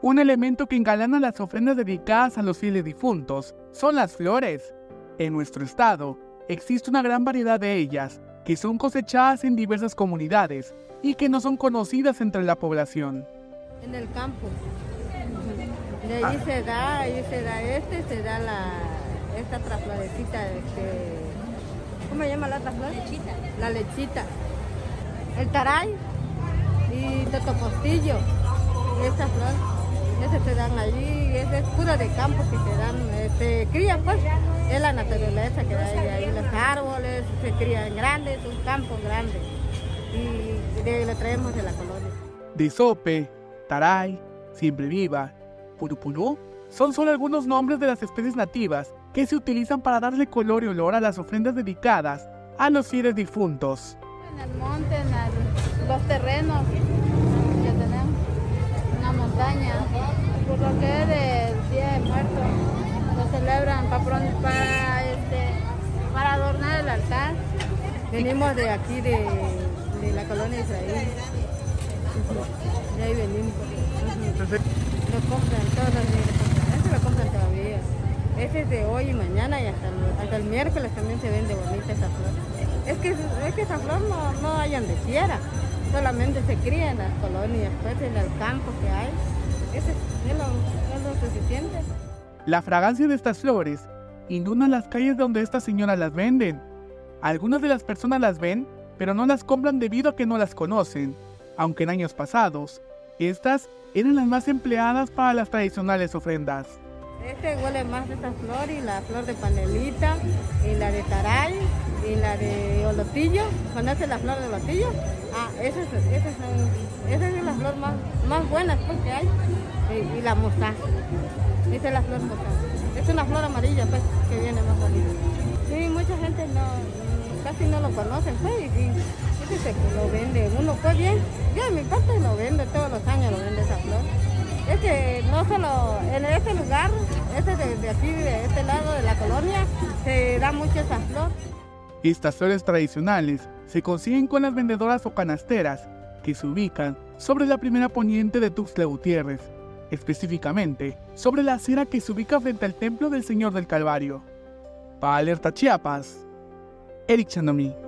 Un elemento que engalana las ofrendas dedicadas a los fieles difuntos son las flores. En nuestro estado existe una gran variedad de ellas, que son cosechadas en diversas comunidades y que no son conocidas entre la población. En el campo. De ahí se da, ahí se da este, se da la, esta otra florecita, este, ¿cómo se llama la otra flor? Lechita. La lechita. El taray y totopostillo. Y esta flor. Ese se dan allí, ese es pura de campo que se dan, este, cría pues, es la naturaleza que hay ahí, los árboles, se crían grandes, un campo grande. Y de ahí lo traemos de la colonia. De sope, taray, siempre viva, purupurú, son solo algunos nombres de las especies nativas que se utilizan para darle color y olor a las ofrendas dedicadas a los fieles difuntos. En el monte, en el- los terrenos que tenemos, en la montaña, por lo que es del Día de Muertos, lo celebran para, este, para adornar el altar. Venimos de aquí, de, de la colonia Israel. De ahí venimos. Lo compran, todos los días. Ese lo compran todavía. Ese es de hoy y mañana y hasta el, hasta el miércoles también se vende bonita esa flor. Es que, es que flor no, no hay donde quiera. Solamente se cría en las colonias, pues en el campo que hay. La fragancia de estas flores inunda las calles donde estas señoras las venden. Algunas de las personas las ven, pero no las compran debido a que no las conocen, aunque en años pasados, estas eran las más empleadas para las tradicionales ofrendas. Este huele más de esta flor y la flor de panelita y la de taray y la de olotillo. ¿Conoce la flor de olotillo? Ah, esa es, esa es, esa es la flor más, más buena pues, que hay. Y, y la mostaza. Esa es la flor mostaza. Es una flor amarilla pues que viene más bonita. Sí, mucha gente no, casi no lo conocen pues y sí, fíjese que lo vende uno pues bien. Yo en mi parte lo vendo, todos los años lo vende esa flor. Es que no solo en este lugar, este de, de aquí, de este lado de la colonia, se da mucho esa flor. Estas flores tradicionales se consiguen con las vendedoras o canasteras que se ubican sobre la primera poniente de Tuxtla Gutiérrez, específicamente sobre la acera que se ubica frente al templo del Señor del Calvario. Para Alerta Chiapas, Eric Chandomí.